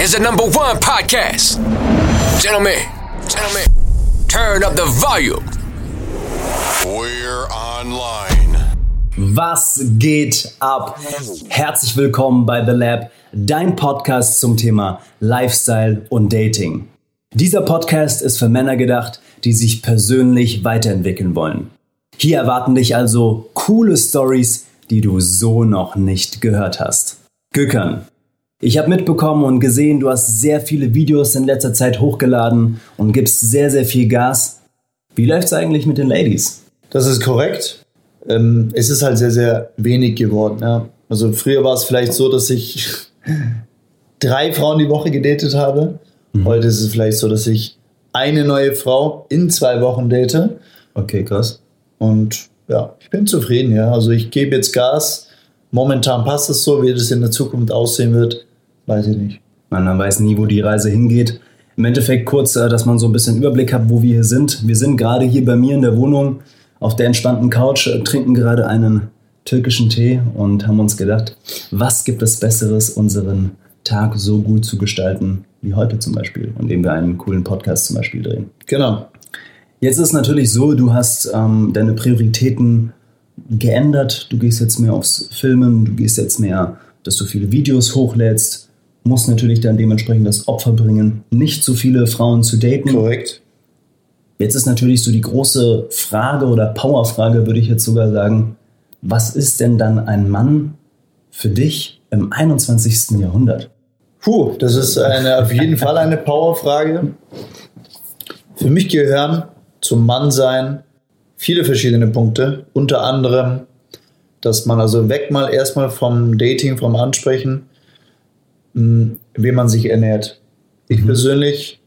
is the number one podcast. Gentlemen, gentlemen, turn up the volume. We're online. Was geht ab? Herzlich willkommen bei The Lab, dein Podcast zum Thema Lifestyle und Dating. Dieser Podcast ist für Männer gedacht, die sich persönlich weiterentwickeln wollen. Hier erwarten dich also coole Stories, die du so noch nicht gehört hast. Gückern. Ich habe mitbekommen und gesehen, du hast sehr viele Videos in letzter Zeit hochgeladen und gibst sehr, sehr viel Gas. Wie läuft's eigentlich mit den Ladies? Das ist korrekt. Ähm, es ist halt sehr, sehr wenig geworden. Ja. Also früher war es vielleicht so, dass ich drei Frauen die Woche gedatet habe. Mhm. Heute ist es vielleicht so, dass ich eine neue Frau in zwei Wochen date. Okay, krass. Und ja, ich bin zufrieden, ja. Also ich gebe jetzt Gas. Momentan passt es so, wie das in der Zukunft aussehen wird, weiß ich nicht. Man, man weiß nie, wo die Reise hingeht. Im Endeffekt kurz, äh, dass man so ein bisschen Überblick hat, wo wir hier sind. Wir sind gerade hier bei mir in der Wohnung auf der entspannten Couch, äh, trinken gerade einen türkischen Tee und haben uns gedacht, was gibt es Besseres, unseren Tag so gut zu gestalten wie heute zum Beispiel, indem wir einen coolen Podcast zum Beispiel drehen. Genau. Jetzt ist es natürlich so, du hast ähm, deine Prioritäten geändert. Du gehst jetzt mehr aufs Filmen, du gehst jetzt mehr, dass du viele Videos hochlädst, musst natürlich dann dementsprechend das Opfer bringen, nicht so viele Frauen zu daten. Korrekt. Jetzt ist natürlich so die große Frage oder Powerfrage, würde ich jetzt sogar sagen, was ist denn dann ein Mann für dich im 21. Jahrhundert? Puh, das ist eine, auf jeden Fall eine Powerfrage. Für mich gehören zum Mannsein viele verschiedene Punkte. Unter anderem, dass man also weg mal erstmal vom Dating, vom Ansprechen, wie man sich ernährt. Ich mhm. persönlich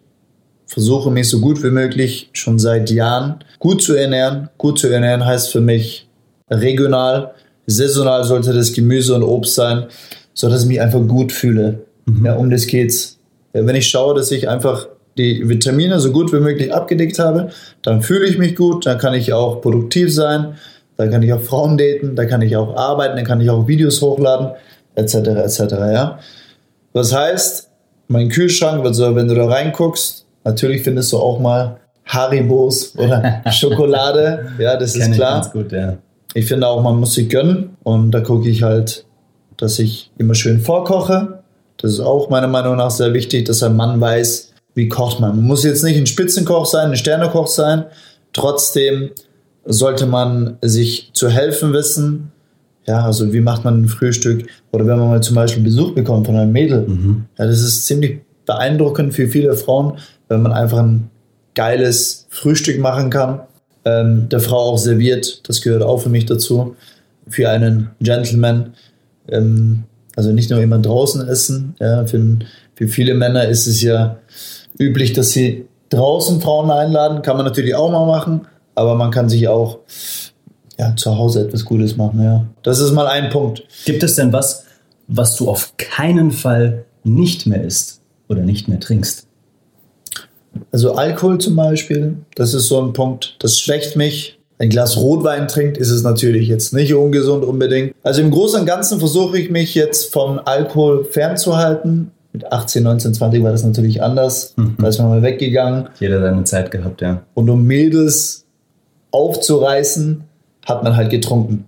versuche mich so gut wie möglich schon seit Jahren gut zu ernähren. Gut zu ernähren heißt für mich regional, saisonal sollte das Gemüse und Obst sein, sodass ich mich einfach gut fühle. Mhm. Ja, um das geht's. Wenn ich schaue, dass ich einfach die Vitamine so gut wie möglich abgedeckt habe, dann fühle ich mich gut, dann kann ich auch produktiv sein, dann kann ich auch Frauen daten, dann kann ich auch arbeiten, dann kann ich auch Videos hochladen, etc. etc. Ja? Das heißt, mein Kühlschrank wird so, wenn du da reinguckst, natürlich findest du auch mal Haribos oder Schokolade, ja, das ist klar. Ich, gut, ja. ich finde auch, man muss sich gönnen und da gucke ich halt, dass ich immer schön vorkoche. Das ist auch meiner Meinung nach sehr wichtig, dass ein Mann weiß, wie kocht man. Man muss jetzt nicht ein Spitzenkoch sein, ein Sternekoch sein. Trotzdem sollte man sich zu helfen wissen. Ja, also wie macht man ein Frühstück? Oder wenn man mal zum Beispiel Besuch bekommt von einem Mädel. Mhm. Ja, das ist ziemlich beeindruckend für viele Frauen, wenn man einfach ein geiles Frühstück machen kann. Ähm, der Frau auch serviert. Das gehört auch für mich dazu. Für einen Gentleman. Ähm, also nicht nur immer draußen essen. Ja, für, für viele Männer ist es ja üblich, dass sie draußen Frauen einladen. Kann man natürlich auch mal machen, aber man kann sich auch ja, zu Hause etwas Gutes machen. Ja. Das ist mal ein Punkt. Gibt es denn was, was du auf keinen Fall nicht mehr isst oder nicht mehr trinkst? Also Alkohol zum Beispiel, das ist so ein Punkt, das schwächt mich. Ein Glas Rotwein trinkt, ist es natürlich jetzt nicht ungesund unbedingt. Also im Großen und Ganzen versuche ich mich jetzt vom Alkohol fernzuhalten mit 18, 19, 20 war das natürlich anders. Mhm. Da ist man mal weggegangen. Jeder seine Zeit gehabt, ja. Und um Mädels aufzureißen, hat man halt getrunken.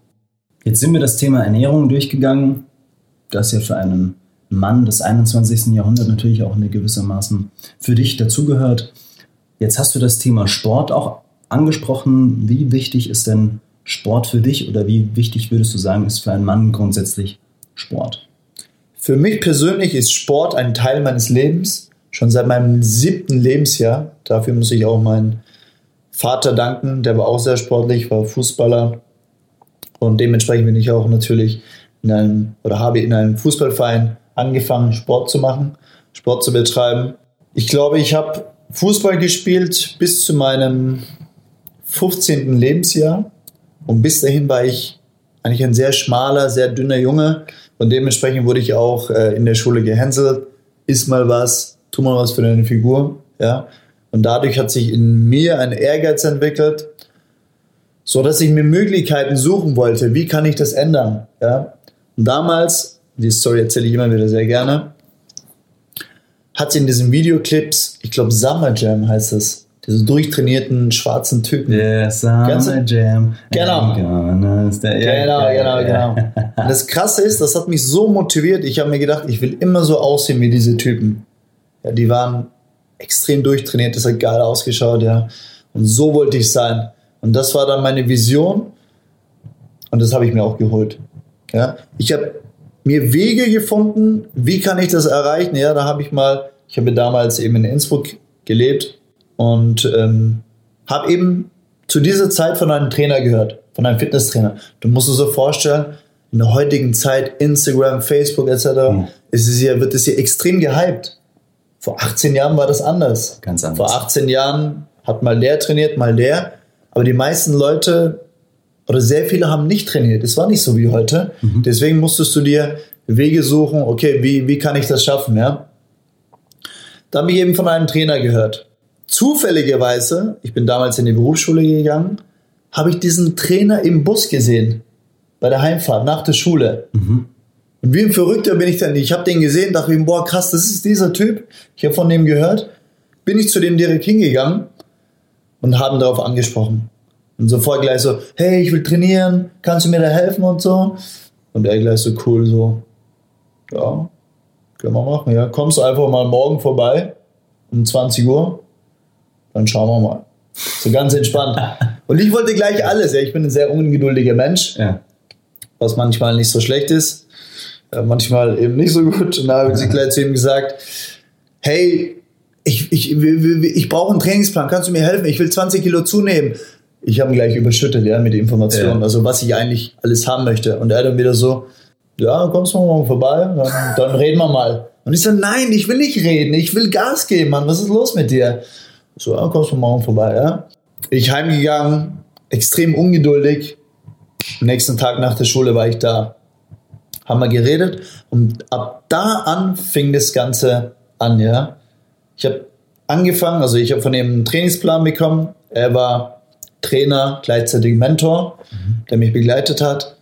Jetzt sind wir das Thema Ernährung durchgegangen, das ja für einen Mann des 21. Jahrhunderts natürlich auch in gewissermaßen für dich dazugehört. Jetzt hast du das Thema Sport auch angesprochen. Wie wichtig ist denn Sport für dich oder wie wichtig würdest du sagen, ist für einen Mann grundsätzlich Sport? Für mich persönlich ist Sport ein Teil meines Lebens, schon seit meinem siebten Lebensjahr. Dafür muss ich auch meinen Vater danken, der war auch sehr sportlich, war Fußballer und dementsprechend bin ich auch natürlich in einem oder habe in einem Fußballverein angefangen, Sport zu machen, Sport zu betreiben. Ich glaube, ich habe Fußball gespielt bis zu meinem 15. Lebensjahr und bis dahin war ich eigentlich ein sehr schmaler, sehr dünner Junge und dementsprechend wurde ich auch äh, in der Schule gehänselt. Iss mal was, tu mal was für deine Figur. Ja? Und dadurch hat sich in mir ein Ehrgeiz entwickelt, so dass ich mir Möglichkeiten suchen wollte. Wie kann ich das ändern? Ja? Und damals, die Story erzähle ich immer wieder sehr gerne, hat sie in diesen Videoclips, ich glaube Summer Jam heißt es, diese durchtrainierten schwarzen Typen. Yeah, Summer du? Jam. Genau. Genau, ja, Genau, genau, genau. Und das Krasse ist, das hat mich so motiviert. Ich habe mir gedacht, ich will immer so aussehen wie diese Typen. Ja, die waren extrem durchtrainiert, das hat geil ausgeschaut, ja. Und so wollte ich sein. Und das war dann meine Vision. Und das habe ich mir auch geholt. Ja, ich habe mir Wege gefunden, wie kann ich das erreichen? Ja, da habe ich mal, ich habe damals eben in Innsbruck gelebt und ähm, habe eben zu dieser Zeit von einem Trainer gehört, von einem Fitnesstrainer. Du musst dir so vorstellen, in der heutigen Zeit, Instagram, Facebook etc., ist es hier, wird es hier extrem gehypt. Vor 18 Jahren war das anders. Ganz anders. Vor 18 Jahren hat mal der trainiert, mal der. Aber die meisten Leute oder sehr viele haben nicht trainiert. Es war nicht so wie heute. Deswegen musstest du dir Wege suchen, okay, wie, wie kann ich das schaffen, ja? Da habe ich eben von einem Trainer gehört. Zufälligerweise, ich bin damals in die Berufsschule gegangen, habe ich diesen Trainer im Bus gesehen. Bei der Heimfahrt, nach der Schule. Und wie ein Verrückter bin ich dann, ich habe den gesehen, dachte mir, boah, krass, das ist dieser Typ. Ich habe von dem gehört. Bin ich zu dem direkt hingegangen und haben darauf angesprochen. Und sofort gleich so, hey, ich will trainieren, kannst du mir da helfen und so. Und er gleich so cool, so, ja, können wir machen, ja. Kommst du einfach mal morgen vorbei um 20 Uhr, dann schauen wir mal. So ganz entspannt. Und ich wollte gleich alles, ja. Ich bin ein sehr ungeduldiger Mensch, Ja. was manchmal nicht so schlecht ist, manchmal eben nicht so gut. Und da habe ich gleich zu ihm gesagt, hey, ich, ich, ich, ich brauche einen Trainingsplan, kannst du mir helfen? Ich will 20 Kilo zunehmen. Ich habe ihn gleich überschüttet, ja, mit Informationen, Ja. also was ich eigentlich alles haben möchte. Und er dann wieder so, ja, kommst du morgen vorbei, dann, dann reden wir mal. Und ich so, nein, ich will nicht reden, ich will Gas geben, Mann, was ist los mit dir? So, ja, kommst du morgen vorbei, ja. Ich heimgegangen, extrem ungeduldig. Am nächsten Tag nach der Schule war ich da. Haben wir geredet und ab da an fing das Ganze an, ja. Ich habe angefangen, also ich habe von ihm einen Trainingsplan bekommen. Er war Trainer, gleichzeitig Mentor, der mich begleitet hat.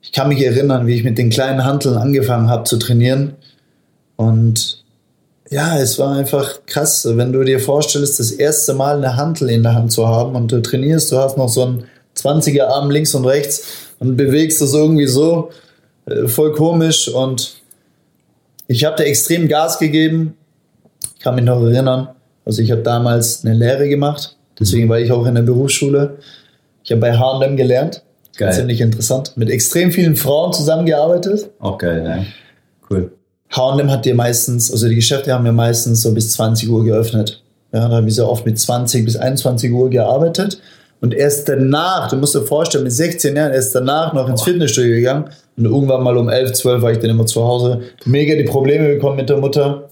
Ich kann mich erinnern, wie ich mit den kleinen Hanteln angefangen habe zu trainieren. Und ja, es war einfach krass, wenn du dir vorstellst, das erste Mal eine Hantel in der Hand zu haben und du trainierst, du hast noch so einen 20er Arm links und rechts und bewegst das irgendwie so, voll komisch und ich habe da extrem Gas gegeben. Ich kann mich noch erinnern, also ich habe damals eine Lehre gemacht, deswegen war ich auch in der Berufsschule. Ich habe bei H&M gelernt, Geil. ziemlich interessant, mit extrem vielen Frauen zusammengearbeitet. Auch geil, ja. Cool. H&M hat dir meistens, also die Geschäfte haben ja meistens so bis 20 Uhr geöffnet. Ja, da haben wir sehr oft mit 20 bis 21 Uhr gearbeitet. Und erst danach, du musst dir vorstellen, mit 16 Jahren, erst danach noch ins Fitnessstudio gegangen. Und irgendwann mal um 11, 12 war ich dann immer zu Hause. Mega die Probleme bekommen mit der Mutter.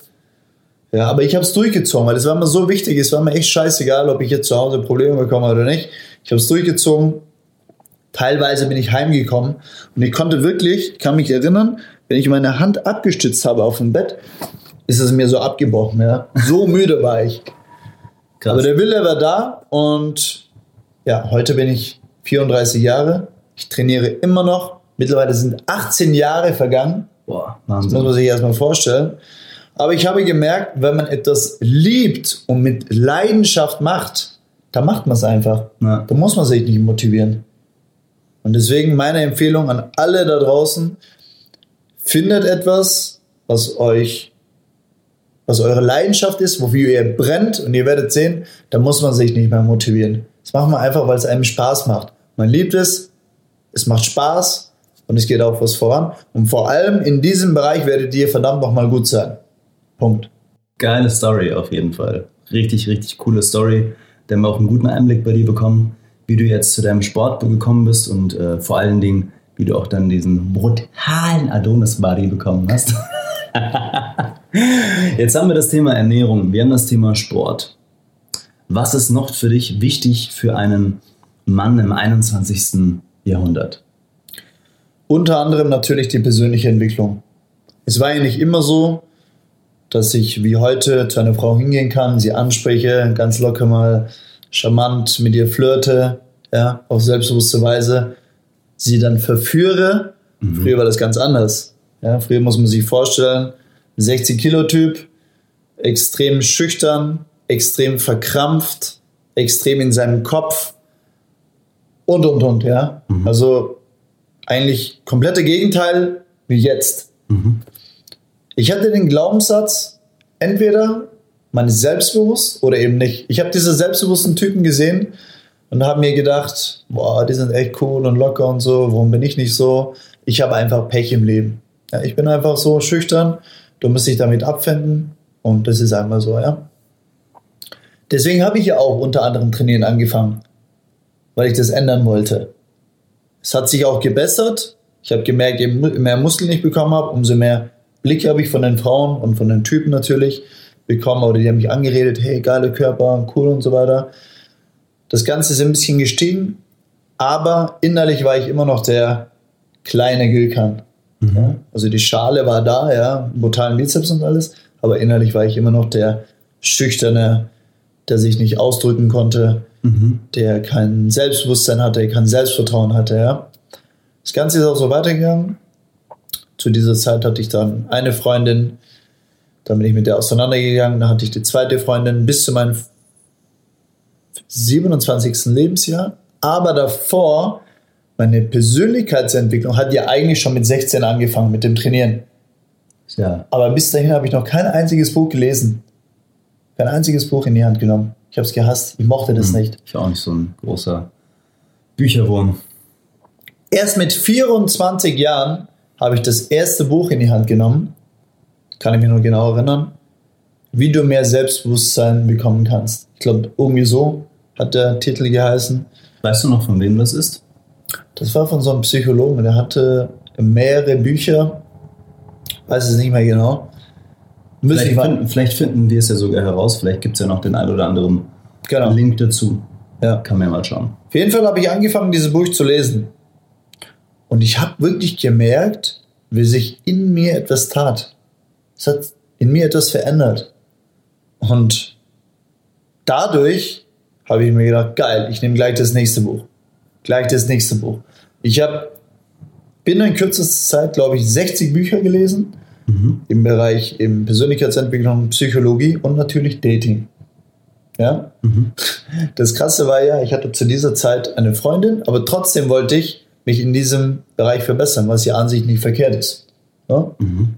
Ja, aber ich habe es durchgezogen, weil es war mir so wichtig. Es war mir echt scheißegal, ob ich jetzt zu Hause Probleme bekomme oder nicht. Ich habe es durchgezogen. Teilweise bin ich heimgekommen und ich konnte wirklich, ich kann mich erinnern, wenn ich meine Hand abgestützt habe auf dem Bett, ist es mir so abgebrochen. Ja? So müde war ich. Krass. Aber der Wille war da und ja, heute bin ich 34 Jahre. Ich trainiere immer noch. Mittlerweile sind 18 Jahre vergangen. Boah, Das muss man sich erstmal vorstellen. Aber ich habe gemerkt, wenn man etwas liebt und mit Leidenschaft macht, dann macht man es einfach. Ja. Da muss man sich nicht motivieren. Und deswegen meine Empfehlung an alle da draußen, findet etwas, was euch, was eure Leidenschaft ist, wofür ihr brennt und ihr werdet sehen, da muss man sich nicht mehr motivieren. Das macht man einfach, weil es einem Spaß macht. Man liebt es, es macht Spaß und es geht auch was voran. Und vor allem in diesem Bereich werdet ihr verdammt nochmal gut sein. Punkt. Geile Story auf jeden Fall. Richtig, richtig coole Story. Da haben wir auch einen guten Einblick bei dir bekommen, wie du jetzt zu deinem Sport gekommen bist und äh, vor allen Dingen, wie du auch dann diesen brutalen Adonis-Body bekommen hast. jetzt haben wir das Thema Ernährung, wir haben das Thema Sport. Was ist noch für dich wichtig für einen Mann im 21. Jahrhundert? Unter anderem natürlich die persönliche Entwicklung. Es war ja nicht immer so, dass ich wie heute zu einer Frau hingehen kann, sie anspreche, ganz locker mal charmant mit ihr flirte, ja, auf selbstbewusste Weise, sie dann verführe. Früher war das ganz anders. Ja, früher muss man sich vorstellen, 60 Kilo Typ, extrem schüchtern, extrem verkrampft, extrem in seinem Kopf und und und, ja. Also eigentlich komplette Gegenteil wie jetzt. Ich hatte den Glaubenssatz, entweder man ist selbstbewusst oder eben nicht. Ich habe diese selbstbewussten Typen gesehen und habe mir gedacht, boah, die sind echt cool und locker und so, warum bin ich nicht so? Ich habe einfach Pech im Leben. Ja, ich bin einfach so schüchtern, du musst dich damit abfinden und das ist einmal so, ja. Deswegen habe ich ja auch unter anderem trainieren angefangen, weil ich das ändern wollte. Es hat sich auch gebessert. Ich habe gemerkt, je mehr Muskeln ich bekommen habe, umso mehr Blicke habe ich von den Frauen und von den Typen natürlich bekommen. Oder die haben mich angeredet, hey, geile Körper, cool und so weiter. Das Ganze ist ein bisschen gestiegen, aber innerlich war ich immer noch der kleine Gilkan. Ja? Also die Schale war da, ja, brutalen Bizeps und alles, aber innerlich war ich immer noch der schüchterne, der sich nicht ausdrücken konnte, der kein Selbstbewusstsein hatte, kein Selbstvertrauen hatte, ja. Das Ganze ist auch so weitergegangen. Zu dieser Zeit hatte ich dann eine Freundin, dann bin ich mit der auseinandergegangen, dann hatte ich die zweite Freundin bis zu meinem 27. Lebensjahr. Aber davor, meine Persönlichkeitsentwicklung hat ja eigentlich schon mit 16 angefangen mit dem Trainieren. Ja. Aber bis dahin habe ich noch kein einziges Buch gelesen. Kein einziges Buch in die Hand genommen. Ich habe es gehasst. Ich mochte das nicht. Ich war auch nicht so ein großer Bücherwurm. Erst mit 24 Jahren habe ich das erste Buch in die Hand genommen. Kann ich mich noch genau erinnern. Wie du mehr Selbstbewusstsein bekommen kannst. Ich glaube, irgendwie so hat der Titel geheißen. Weißt du noch, von wem das ist? Das war von so einem Psychologen. Der hatte mehrere Bücher. Weiß es nicht mehr genau. Vielleicht finden, vielleicht finden wir es ja sogar heraus. Vielleicht gibt es ja noch den ein oder anderen Genau. Link dazu. Ja. Kann man ja mal schauen. Auf jeden Fall habe ich angefangen, dieses Buch zu lesen. Und ich habe wirklich gemerkt, wie sich in mir etwas tat. Es hat in mir etwas verändert. Und dadurch habe ich mir gedacht, geil, ich nehme gleich das nächste Buch. Gleich das nächste Buch. Ich habe binnen in kürzester Zeit, glaube ich, 60 Bücher gelesen im Bereich eben Persönlichkeitsentwicklung, Psychologie und natürlich Dating. Ja? Das Krasse war ja, ich hatte zu dieser Zeit eine Freundin, aber trotzdem wollte ich mich in diesem Bereich verbessern, was ja an sich nicht verkehrt ist. Ja?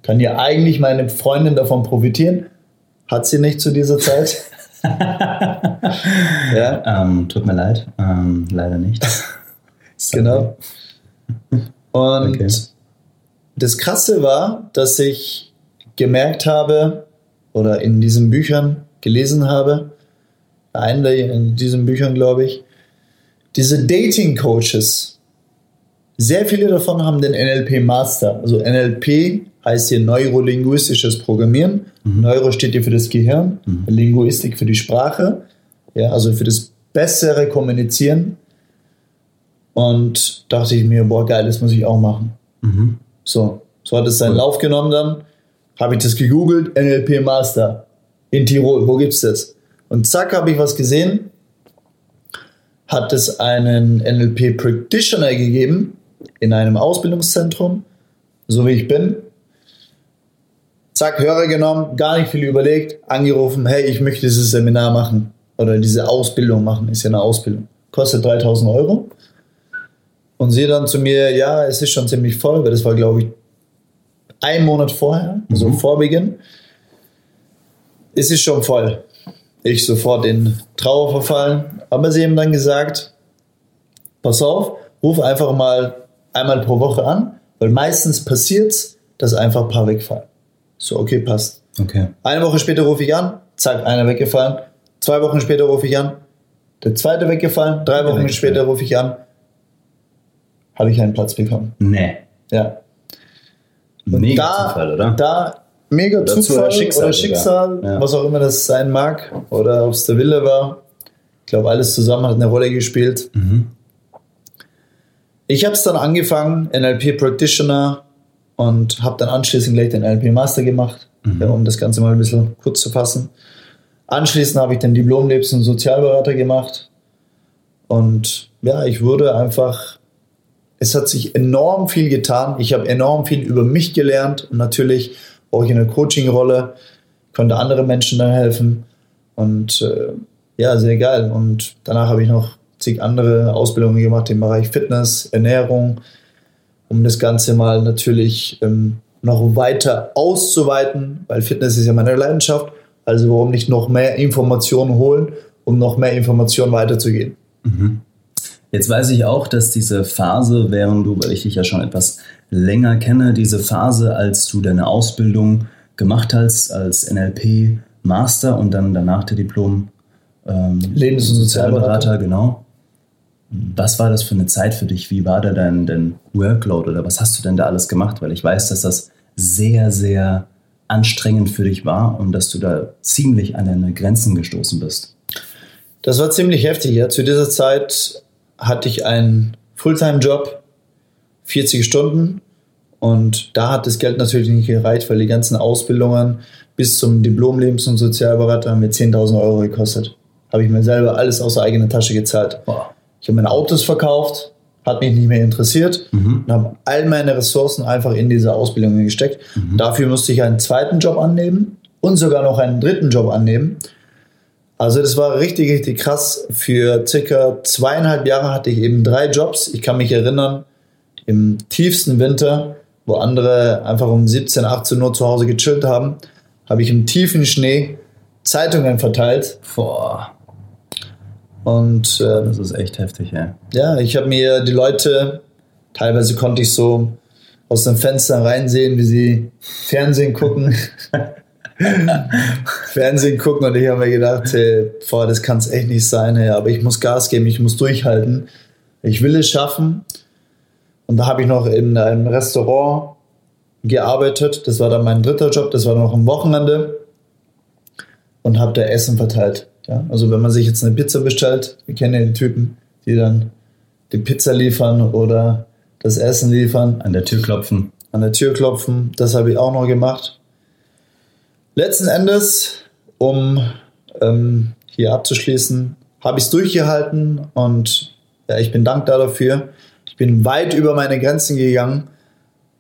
Kann ja eigentlich meine Freundin davon profitieren, hat sie nicht zu dieser Zeit. ja, Ähm, tut mir leid. Ähm, leider nicht. genau. Und Okay. Das Krasse war, dass ich gemerkt habe oder in diesen Büchern gelesen habe, einen in diesen Büchern glaube ich, diese Dating Coaches, sehr viele davon haben den NLP Master. Also NLP heißt hier neurolinguistisches Programmieren. Neuro steht hier für das Gehirn, Linguistik für die Sprache, ja, also für das bessere Kommunizieren. Und dachte ich mir, boah, geil, das muss ich auch machen. So, so hat es seinen Lauf genommen dann. Habe ich das gegoogelt, NLP Master in Tirol, wo gibt's das? Und zack, habe ich was gesehen. Hat es einen NLP Practitioner gegeben in einem Ausbildungszentrum, so wie ich bin. Zack, Hörer genommen, gar nicht viel überlegt, angerufen, hey, ich möchte dieses Seminar machen oder diese Ausbildung machen, ist ja eine Ausbildung. Kostet 3000 Euro. Und sie dann zu mir, ja, es ist schon ziemlich voll, weil das war, glaube ich, ein Monat vorher, also vor Beginn. Es ist schon voll. Ich sofort in Trauer verfallen. Aber sie haben dann gesagt, pass auf, ruf einfach mal einmal pro Woche an, weil meistens passiert's, dass einfach ein paar wegfallen. So, okay, passt. Okay. Eine Woche später rufe ich an, zack, einer weggefallen. Zwei Wochen später rufe ich an, der zweite weggefallen. Drei Wochen später rufe ich an, habe ich einen Platz bekommen. Nee. Ja. Mega da, Zufall, oder? Da mega Oder Zufall oder oder Schicksal Schicksal. Ja. was auch immer das sein mag, oder ob es der Wille war. Ich glaube, alles zusammen hat eine Rolle gespielt. Mhm. Ich habe es dann angefangen, NLP Practitioner, und habe dann anschließend gleich den NLP Master gemacht, Mhm. ja, um das Ganze mal ein bisschen kurz zu fassen. Anschließend habe ich den Diplom Lebens- und Sozialberater gemacht. Und ja, ich wurde einfach, es hat sich enorm viel getan. Ich habe enorm viel über mich gelernt und natürlich auch in der Coaching-Rolle konnte anderen Menschen dann helfen. Und äh, ja, sehr geil. Und danach habe ich noch zig andere Ausbildungen gemacht im Bereich Fitness, Ernährung, um das Ganze mal natürlich ähm, noch weiter auszuweiten, weil Fitness ist ja meine Leidenschaft. Also warum nicht noch mehr Informationen holen, um noch mehr Informationen weiterzugehen. Jetzt weiß ich auch, dass diese Phase, während du, weil ich dich ja schon etwas länger kenne, diese Phase, als du deine Ausbildung gemacht hast als NLP Master und dann danach der Diplom ähm, Lebens- und Sozialberater. genau. Was war das für eine Zeit für dich? Wie war da dein, dein Workload oder was hast du denn da alles gemacht? Weil ich weiß, dass das sehr, sehr anstrengend für dich war und dass du da ziemlich an deine Grenzen gestoßen bist. Das war ziemlich heftig. Ja. Zu dieser Zeit hatte ich einen Fulltime-Job, 40 Stunden. Und da hat das Geld natürlich nicht gereicht, weil die ganzen Ausbildungen bis zum Diplom-Lebens- und Sozialberater haben mir 10.000 Euro gekostet. Habe ich mir selber alles aus der eigenen Tasche gezahlt. Ich habe meine Autos verkauft, hat mich nicht mehr interessiert und habe all meine Ressourcen einfach in diese Ausbildung gesteckt. Dafür musste ich einen zweiten Job annehmen und sogar noch einen dritten Job annehmen. Also das war richtig, richtig krass. Für circa zweieinhalb Jahre hatte ich eben drei Jobs. Ich kann mich erinnern, im tiefsten Winter, wo andere einfach um 17, 18 Uhr zu Hause gechillt haben, habe ich im tiefen Schnee Zeitungen verteilt. Boah, Und äh, das ist echt heftig, ja. ja, ich habe mir die Leute, teilweise konnte ich so aus dem Fenster reinsehen, wie sie Fernsehen gucken. Fernsehen gucken und ich habe mir gedacht, hey, boah, das kann es echt nicht sein, hey, aber ich muss Gas geben, ich muss durchhalten. Ich will es schaffen. Und da habe ich noch in einem Restaurant gearbeitet. Das war dann mein dritter Job, das war noch am Wochenende. Und habe da Essen verteilt. Ja, also wenn man sich jetzt eine Pizza bestellt, wir kennen ja die Typen, die dann die Pizza liefern oder das Essen liefern An der Tür klopfen. an der Tür klopfen. Das habe ich auch noch gemacht. Letzten Endes, um ähm, hier abzuschließen, habe ich es durchgehalten und ja, ich bin dankbar dafür. Ich bin weit über meine Grenzen gegangen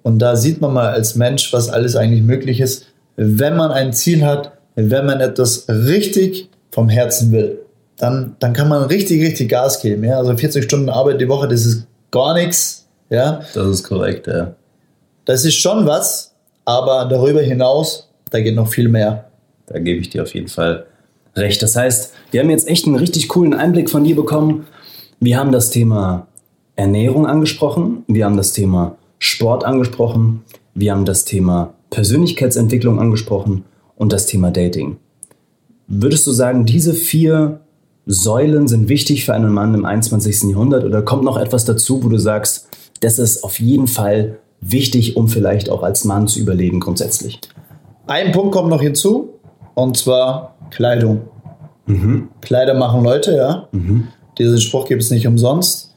und da sieht man mal als Mensch, was alles eigentlich möglich ist, wenn man ein Ziel hat, wenn man etwas richtig vom Herzen will. Dann, dann kann man richtig, richtig Gas geben. Ja? Also 40 Stunden Arbeit die Woche, das ist gar nichts. Ja? Das ist korrekt, ja. Das ist schon was, aber darüber hinaus, da geht noch viel mehr. Da gebe ich dir auf jeden Fall recht. Das heißt, wir haben jetzt echt einen richtig coolen Einblick von dir bekommen. Wir haben das Thema Ernährung angesprochen, wir haben das Thema Sport angesprochen, wir haben das Thema Persönlichkeitsentwicklung angesprochen und das Thema Dating. Würdest du sagen, diese vier Säulen sind wichtig für einen Mann im 21. Jahrhundert oder kommt noch etwas dazu, wo du sagst, das ist auf jeden Fall wichtig, um vielleicht auch als Mann zu überleben grundsätzlich? Ein Punkt kommt noch hinzu, und zwar Kleidung. Kleider machen Leute, ja. Diesen Spruch gibt es nicht umsonst.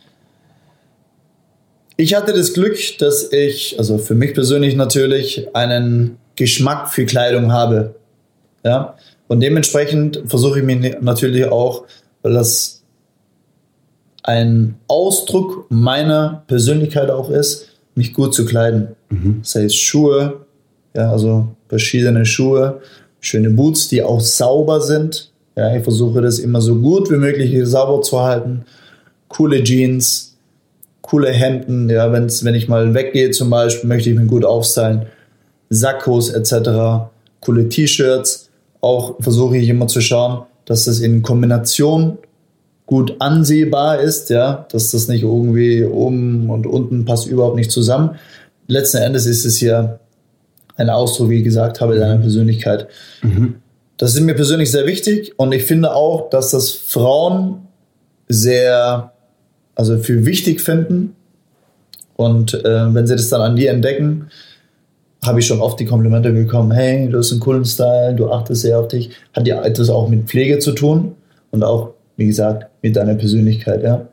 Ich hatte das Glück, dass ich, also für mich persönlich natürlich, einen Geschmack für Kleidung habe. Ja. Und dementsprechend versuche ich mich natürlich auch, weil das ein Ausdruck meiner Persönlichkeit auch ist, mich gut zu kleiden. Das heißt Schuhe, ja, also verschiedene Schuhe, schöne Boots, die auch sauber sind. Ja, ich versuche das immer so gut wie möglich sauber zu halten. Coole Jeans, coole Hemden, ja, wenn's, wenn ich mal weggehe zum Beispiel, möchte ich mich gut aufstylen. Sakkos etc., coole T-Shirts. Auch versuche ich immer zu schauen, dass das in Kombination gut ansehbar ist, ja, dass das nicht irgendwie oben und unten passt überhaupt nicht zusammen. Letzten Endes ist es ja ein Ausdruck, wie ich gesagt habe, deiner Persönlichkeit. Das ist mir persönlich sehr wichtig und ich finde auch, dass das Frauen sehr, also für wichtig finden. Und äh, wenn sie das dann an dir entdecken, habe ich schon oft die Komplimente bekommen, hey, du hast einen coolen Style, du achtest sehr auf dich. Hat ja etwas auch mit Pflege zu tun und auch, wie gesagt, mit deiner Persönlichkeit, ja.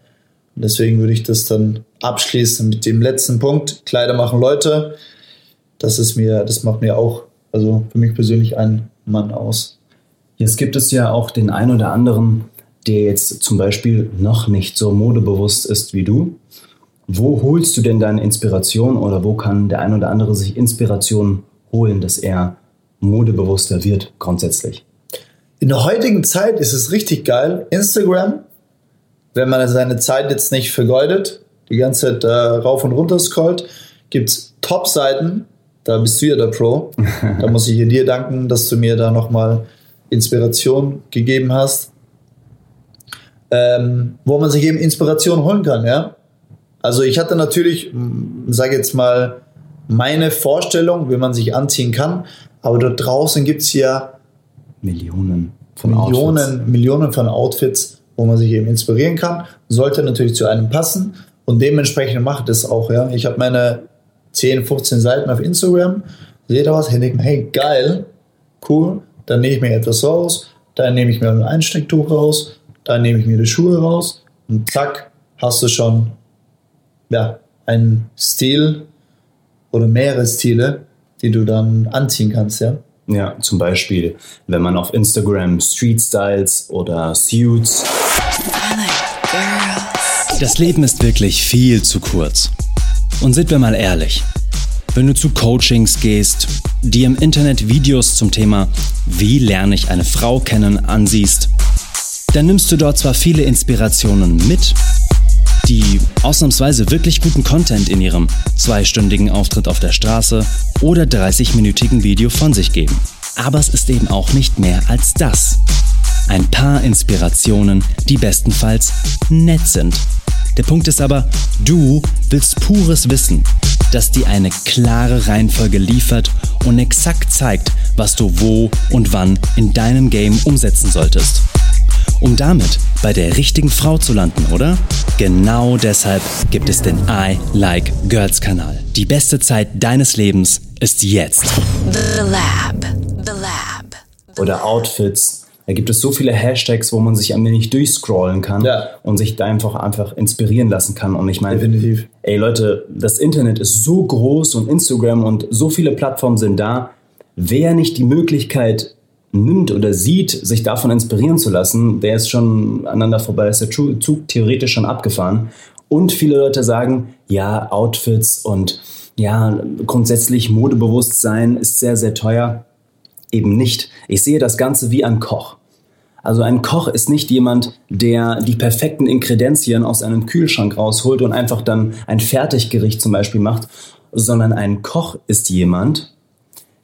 Und deswegen würde ich das dann abschließen mit dem letzten Punkt. Kleider machen Leute. Das ist mir, das macht mir auch, also für mich persönlich einen Mann aus. Jetzt gibt es ja auch den einen oder anderen, der jetzt zum Beispiel noch nicht so modebewusst ist wie du. Wo holst du denn deine Inspiration oder wo kann der ein oder andere sich Inspiration holen, dass er modebewusster wird grundsätzlich. In der heutigen Zeit ist es richtig geil. Instagram, wenn man seine Zeit jetzt nicht vergeudet, die ganze Zeit äh, rauf und runter scrollt, gibt es Top-Seiten. Da bist du ja der Pro. da muss ich dir danken, dass du mir da nochmal Inspiration gegeben hast. Ähm, wo man sich eben Inspiration holen kann, ja. Also ich hatte natürlich, sage jetzt mal, meine Vorstellung, wie man sich anziehen kann, aber dort draußen gibt es ja Millionen von Millionen, Outfits. Millionen von Outfits, wo man sich eben inspirieren kann. Sollte natürlich zu einem passen und dementsprechend macht es auch. Ja. Ich habe meine 10, 15 Seiten auf Instagram, sehe da was, denke mir, hey, geil, cool, dann nehme ich mir etwas raus, dann nehme ich mir ein Einstecktuch raus, dann nehme ich mir die Schuhe raus und zack, hast du schon ja, einen Stil oder mehrere Stile, die du dann anziehen kannst, ja. Ja, zum Beispiel, wenn man auf Instagram Street Styles oder Suits. Das Leben ist wirklich viel zu kurz. Und sind wir mal ehrlich, wenn du zu Coachings gehst, dir im Internet Videos zum Thema Wie lerne ich eine Frau kennen ansiehst, dann nimmst du dort zwar viele Inspirationen mit, die ausnahmsweise wirklich guten Content in ihrem zweistündigen Auftritt auf der Straße oder 30-minütigen Video von sich geben. Aber es ist eben auch nicht mehr als das. Ein paar Inspirationen, die bestenfalls nett sind. Der Punkt ist aber, du willst pures Wissen, das dir eine klare Reihenfolge liefert und exakt zeigt, was du wo und wann in deinem Game umsetzen solltest um damit bei der richtigen Frau zu landen, oder? Genau deshalb gibt es den I Like Girls Kanal. Die beste Zeit deines Lebens ist jetzt. The Lab. The Lab. Oder Outfits. Da gibt es so viele Hashtags, wo man sich ein wenig durchscrollen kann Ja. und sich da einfach, einfach inspirieren lassen kann. Und ich meine, Definitiv. ey Leute, das Internet ist so groß und Instagram und so viele Plattformen sind da. Wer nicht die Möglichkeit nimmt oder sieht, sich davon inspirieren zu lassen, der ist schon aneinander vorbei, ist der Zug theoretisch schon abgefahren. Und viele Leute sagen, ja, Outfits und ja, grundsätzlich Modebewusstsein ist sehr, sehr teuer. Eben nicht. Ich sehe das Ganze wie ein Koch. Also ein Koch ist nicht jemand, der die perfekten Inkredenzien aus einem Kühlschrank rausholt und einfach dann ein Fertiggericht zum Beispiel macht, sondern ein Koch ist jemand,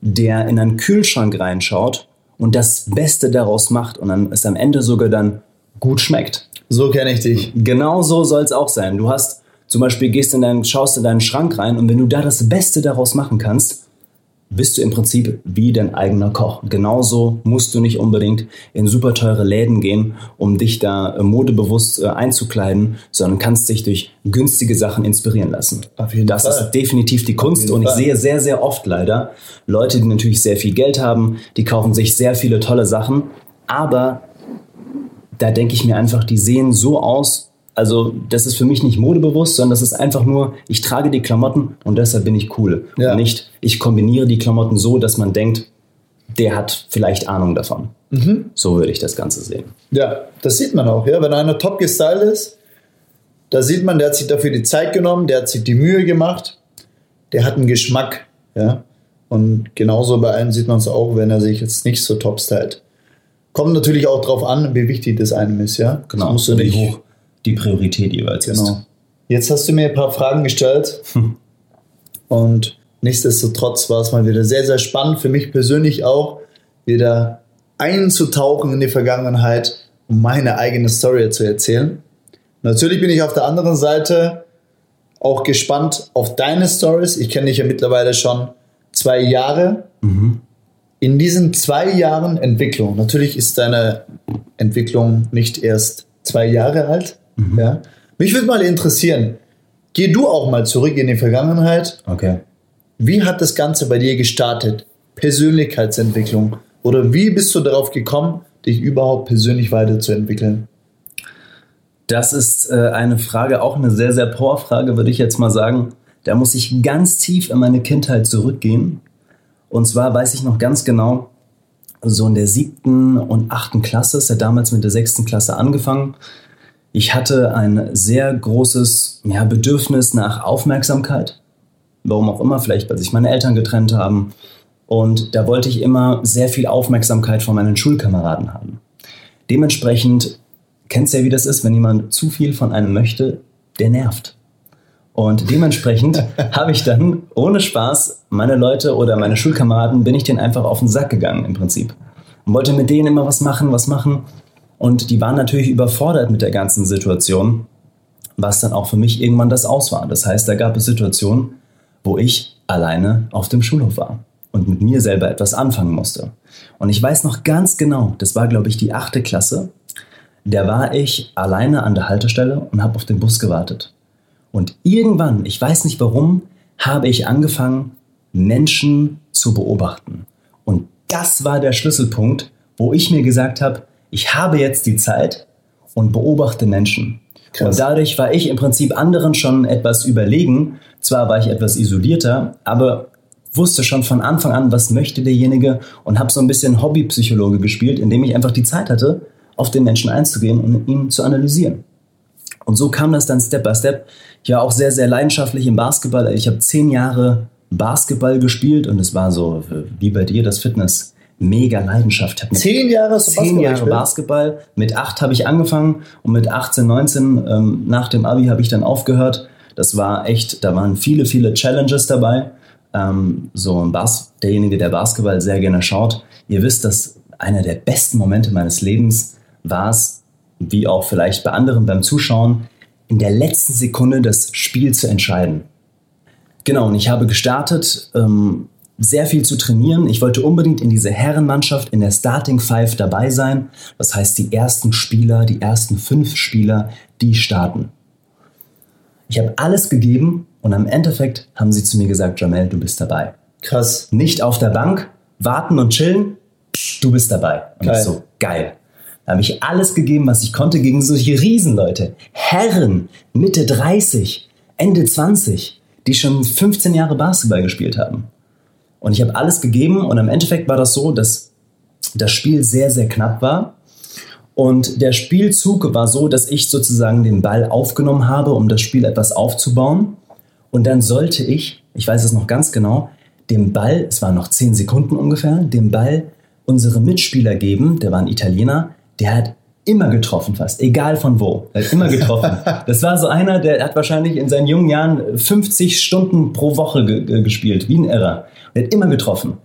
der in einen Kühlschrank reinschaut und das Beste daraus macht und dann es am Ende sogar dann gut schmeckt. So kenne ich dich. Genau so soll es auch sein. Du hast zum Beispiel gehst in deinen, schaust in deinen Schrank rein und wenn du da das Beste daraus machen kannst, bist du im Prinzip wie dein eigener Koch. Genauso musst du nicht unbedingt in super teure Läden gehen, um dich da äh, modebewusst äh, einzukleiden, sondern kannst dich durch günstige Sachen inspirieren lassen. Das Fall. ist definitiv die Kunst und ich Fall. sehe sehr, sehr oft leider Leute, die natürlich sehr viel Geld haben, die kaufen sich sehr viele tolle Sachen, aber da denke ich mir einfach, die sehen so aus. Also, das ist für mich nicht modebewusst, sondern das ist einfach nur, ich trage die Klamotten und deshalb bin ich cool. Ja. Und nicht, ich kombiniere die Klamotten so, dass man denkt, der hat vielleicht Ahnung davon. Mhm. So würde ich das Ganze sehen. Ja, das sieht man auch, ja. Wenn einer top gestylt ist, da sieht man, der hat sich dafür die Zeit genommen, der hat sich die Mühe gemacht, der hat einen Geschmack, ja. Und genauso bei einem sieht man es auch, wenn er sich jetzt nicht so top stylt. Kommt natürlich auch drauf an, wie wichtig das einem ist, ja. Das musst du wie nicht. hoch die Priorität jeweils Genau. ist. Jetzt hast du mir ein paar Fragen gestellt. Und nichtsdestotrotz war es mal wieder sehr, sehr spannend. Für mich persönlich auch, wieder einzutauchen in die Vergangenheit, um meine eigene Story zu erzählen. Natürlich bin ich auf der anderen Seite auch gespannt auf deine Stories. Ich kenne dich ja mittlerweile schon zwei Jahre. In diesen zwei Jahren Entwicklung, natürlich ist deine Entwicklung nicht erst zwei Jahre alt. Ja. Mich würde mal interessieren, geh du auch mal zurück in die Vergangenheit. Okay. Wie hat das Ganze bei dir gestartet? Persönlichkeitsentwicklung. Oder wie bist du darauf gekommen, dich überhaupt persönlich weiterzuentwickeln? Das ist äh, eine Frage, auch eine sehr, sehr Powerfrage, würde ich jetzt mal sagen. Da muss ich ganz tief in meine Kindheit zurückgehen. Und zwar weiß ich noch ganz genau, so in der siebten und achten Klasse, ist ja damals mit der sechsten Klasse angefangen. Ich hatte ein sehr großes ja, Bedürfnis nach Aufmerksamkeit. Warum auch immer, vielleicht weil sich meine Eltern getrennt haben Und da wollte ich immer sehr viel Aufmerksamkeit von meinen Schulkameraden haben. Dementsprechend kennst du ja, wie das ist, wenn jemand zu viel von einem möchte, der nervt. Und dementsprechend habe ich dann ohne Spaß meine Leute oder meine Schulkameraden, bin ich denen einfach auf den Sack gegangen im Prinzip. Und wollte mit denen immer was machen, was machen. Und die waren natürlich überfordert mit der ganzen Situation, was dann auch für mich irgendwann das Aus war. Das heißt, da gab es Situationen, wo ich alleine auf dem Schulhof war und mit mir selber etwas anfangen musste. Und ich weiß noch ganz genau, das war, glaube ich, die achte Klasse, da war ich alleine an der Haltestelle und habe auf den Bus gewartet. Und irgendwann, ich weiß nicht warum, habe ich angefangen, Menschen zu beobachten. Und das war der Schlüsselpunkt, wo ich mir gesagt habe, ich habe jetzt die Zeit und beobachte Menschen. Krass. Und dadurch war ich im Prinzip anderen schon etwas überlegen. Zwar war ich etwas isolierter, aber wusste schon von Anfang an, was möchte derjenige und habe so ein bisschen Hobbypsychologe gespielt, indem ich einfach die Zeit hatte, auf den Menschen einzugehen und ihn zu analysieren. Und so kam das dann Step by Step. Ich war auch sehr, sehr leidenschaftlich im Basketball. Ich habe zehn Jahre Basketball gespielt und es war so wie bei dir das Fitness. Mega Leidenschaft. Ich hab Zehn Jahre zehn Basketball Jahre? Basketball. Mit acht habe ich angefangen und mit 18, 19 ähm, nach dem Abi habe ich dann aufgehört. Das war echt, da waren viele, viele Challenges dabei. Ähm, so ein Bas derjenige, der Basketball sehr gerne schaut, ihr wisst, dass einer der besten Momente meines Lebens war es, wie auch vielleicht bei anderen beim Zuschauen, in der letzten Sekunde das Spiel zu entscheiden. Genau, und ich habe gestartet, ähm, sehr viel zu trainieren. Ich wollte unbedingt in diese Herrenmannschaft, in der Starting Five dabei sein. Das heißt, die ersten Spieler, die ersten fünf Spieler, die starten. Ich habe alles gegeben und am Endeffekt haben sie zu mir gesagt, Jamel, du bist dabei. Krass. Nicht auf der Bank, warten und chillen, du bist dabei. Und Geil. ich so, geil. Da habe ich alles gegeben, was ich konnte gegen solche Riesenleute. Herren, Mitte 30, Ende 20, die schon 15 Jahre Basketball gespielt haben. Und ich habe alles gegeben und im Endeffekt war das so, dass das Spiel sehr, sehr knapp war. Und der Spielzug war so, dass ich sozusagen den Ball aufgenommen habe, um das Spiel etwas aufzubauen. Und dann sollte ich, ich weiß es noch ganz genau, dem Ball, es waren noch 10 Sekunden ungefähr, dem Ball unsere Mitspieler geben, der war ein Italiener, der hat immer getroffen fast, egal von wo, er hat immer getroffen. Das war so einer, der hat wahrscheinlich in seinen jungen Jahren 50 Stunden pro Woche ge ge gespielt, wie ein Irrer. Der hat immer getroffen.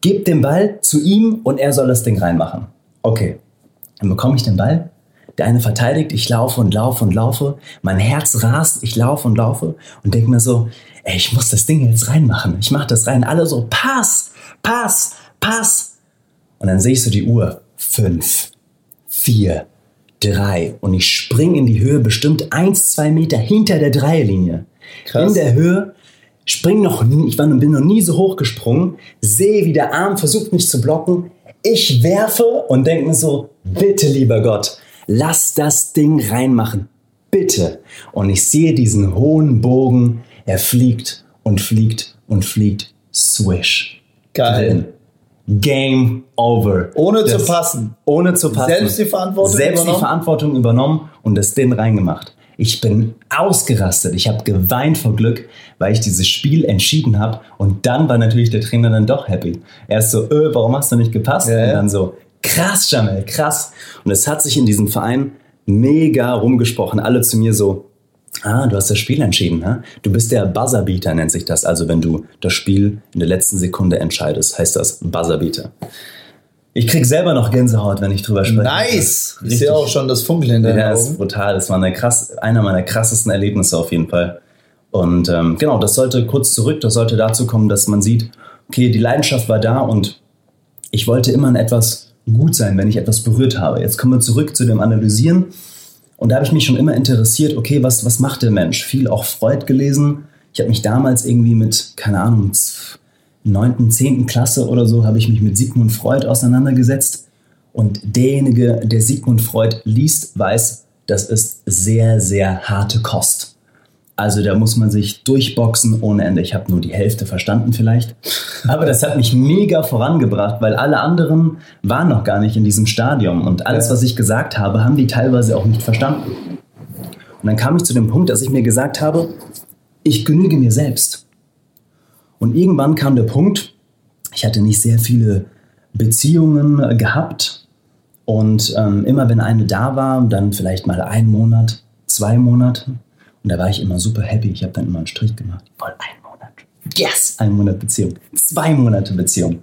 Gebt den Ball zu ihm und er soll das Ding reinmachen. Okay, dann bekomme ich den Ball. Der eine verteidigt, ich laufe und laufe und laufe. Mein Herz rast, ich laufe und laufe und denke mir so, ey, ich muss das Ding jetzt reinmachen. Ich mache das rein. Alle so, Pass, Pass, Pass. Und dann sehe ich so die Uhr. Fünf, vier, drei. Und ich springe in die Höhe, bestimmt eins, zwei Meter hinter der Dreierlinie. Krass. In der Höhe, spring noch nie, ich war, bin noch nie so hoch gesprungen, sehe, wie der Arm versucht mich zu blocken. Ich werfe und denke mir so, bitte lieber Gott, lass das Ding reinmachen. Bitte. Und ich sehe diesen hohen Bogen, er fliegt und fliegt und fliegt. Swish. Geil. Game over. Ohne zu Das- passen. Ohne zu passen. Selbst die Verantwortung Selbst übernommen? die Verantwortung übernommen und das Ding reingemacht. Ich bin ausgerastet. Ich habe geweint vor Glück, weil ich dieses Spiel entschieden habe. Und dann war natürlich der Trainer dann doch happy. Er ist so, äh, warum hast du nicht gepasst? Ja, und dann so, krass, Jamel, krass. Und es hat sich in diesem Verein mega rumgesprochen. Alle zu mir so, ah, du hast das Spiel entschieden, ne? Du bist der Buzzerbeater, nennt sich das. Also wenn du das Spiel in der letzten Sekunde entscheidest, heißt das Buzzerbeater. Ich krieg selber noch Gänsehaut, wenn ich drüber spreche. Nice. Ich sehe auch schon das Funkeln in deinen Ja, ist Augen. brutal. Das war eine krass, einer meiner krassesten Erlebnisse auf jeden Fall. Und ähm, genau, das sollte kurz zurück, das sollte dazu kommen, dass man sieht, okay, die Leidenschaft war da und ich wollte immer in etwas gut sein, wenn ich etwas berührt habe. Jetzt kommen wir zurück zu dem Analysieren. Und da habe ich mich schon immer interessiert, okay, was, was macht der Mensch? Viel auch Freud gelesen. Ich habe mich damals irgendwie mit, keine Ahnung, 9., 10. Klasse oder so, habe ich mich mit Sigmund Freud auseinandergesetzt. Und derjenige, der Sigmund Freud liest, weiß, das ist sehr, sehr harte Kost. Also da muss man sich durchboxen ohne Ende. Ich habe nur die Hälfte verstanden vielleicht. Aber das hat mich mega vorangebracht, weil alle anderen waren noch gar nicht in diesem Stadium. Und alles, was ich gesagt habe, haben die teilweise auch nicht verstanden. Und dann kam ich zu dem Punkt, dass ich mir gesagt habe, ich genüge mir selbst. Und irgendwann kam der Punkt, ich hatte nicht sehr viele Beziehungen gehabt. Und ähm, immer wenn eine da war, dann vielleicht mal einen Monat, zwei Monate. Und da war ich immer super happy. Ich habe dann immer einen Strich gemacht. Voll einen Monat. Yes! Ein Monat Beziehung. Zwei Monate Beziehung.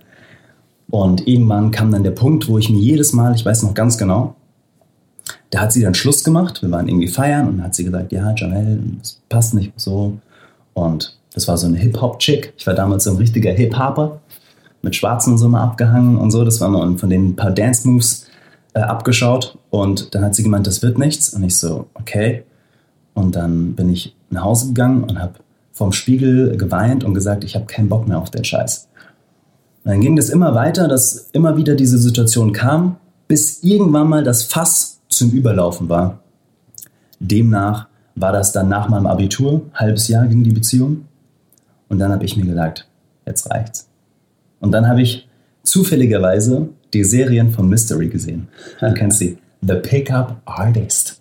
Und irgendwann kam dann der Punkt, wo ich mir jedes Mal, ich weiß noch ganz genau, da hat sie dann Schluss gemacht. Wir waren irgendwie feiern und hat sie gesagt, ja, Janelle, das passt nicht so. Und das war so eine Hip-Hop-Chick. Ich war damals so ein richtiger Hip-Hopper mit Schwarzen und so mal abgehangen und so. Das war mal von den paar Dance-Moves äh, abgeschaut. Und dann hat sie gemeint, das wird nichts. Und ich so, okay. Und dann bin ich nach Hause gegangen und habe vorm Spiegel geweint und gesagt, ich habe keinen Bock mehr auf den Scheiß. Und dann ging das immer weiter, dass immer wieder diese Situation kam, bis irgendwann mal das Fass zum Überlaufen war. Demnach war das dann nach meinem Abitur, halbes Jahr ging die Beziehung. Und dann habe ich mir gesagt, jetzt reicht's. Und dann habe ich zufälligerweise die Serien von Mystery gesehen. Du kennst sie. The Pickup Artist.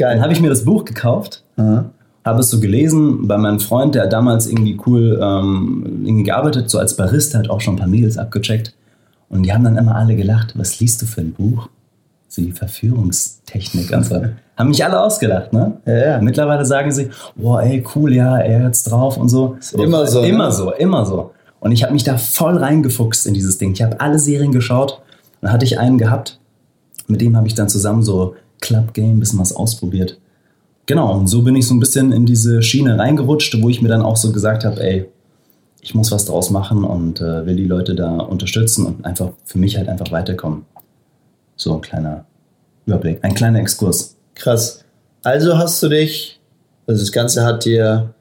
Geil. Dann habe ich mir das Buch gekauft, habe es so gelesen bei meinem Freund, der damals irgendwie cool ähm, irgendwie gearbeitet, so als Barista, hat auch schon ein paar Mädels abgecheckt. Und die haben dann immer alle gelacht, was liest du für ein Buch? So die Verführungstechnik und so. haben mich alle ausgelacht, ne? Ja, ja. Mittlerweile sagen sie, boah, ey, cool, ja, er hat's drauf und so. immer so, Immer ne? so, immer so. Und ich habe mich da voll reingefuchst in dieses Ding. Ich habe alle Serien geschaut. Dann hatte ich einen gehabt, mit dem habe ich dann zusammen so Club Game, bisschen was ausprobiert. Genau, und so bin ich so ein bisschen in diese Schiene reingerutscht, wo ich mir dann auch so gesagt habe, ey, ich muss was draus machen und äh, will die Leute da unterstützen und einfach für mich halt einfach weiterkommen. So ein kleiner Überblick, ein kleiner Exkurs. Krass. Also hast du dich, also das Ganze hat dir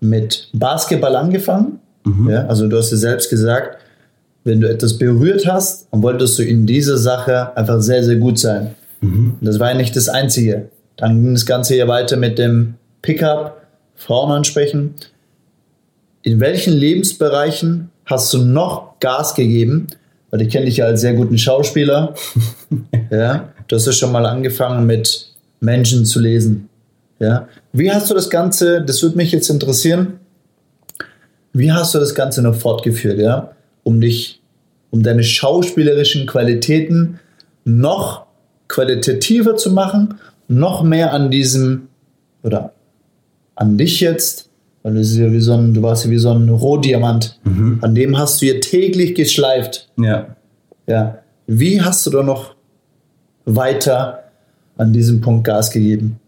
mit Basketball angefangen. Ja, also du hast ja selbst gesagt, wenn du etwas berührt hast, dann wolltest du in dieser Sache einfach sehr, sehr gut sein. Und das war ja nicht das Einzige. Dann ging das Ganze ja weiter mit dem Pickup, Frauen ansprechen. In welchen Lebensbereichen hast du noch Gas gegeben? Weil ich kenne dich ja als sehr guten Schauspieler. ja, du hast ja schon mal angefangen mit Menschen zu lesen. Ja, wie hast du das Ganze, das würde mich jetzt interessieren, wie hast du das Ganze noch fortgeführt, ja, um dich, um deine schauspielerischen Qualitäten noch qualitativer zu machen, noch mehr an diesem, oder an dich jetzt, weil du, ist ja wie so ein, du warst ja wie so ein Rohdiamant, an dem hast du ja täglich geschleift. Ja. Ja. Wie hast du da noch weiter an diesem Punkt Gas gegeben?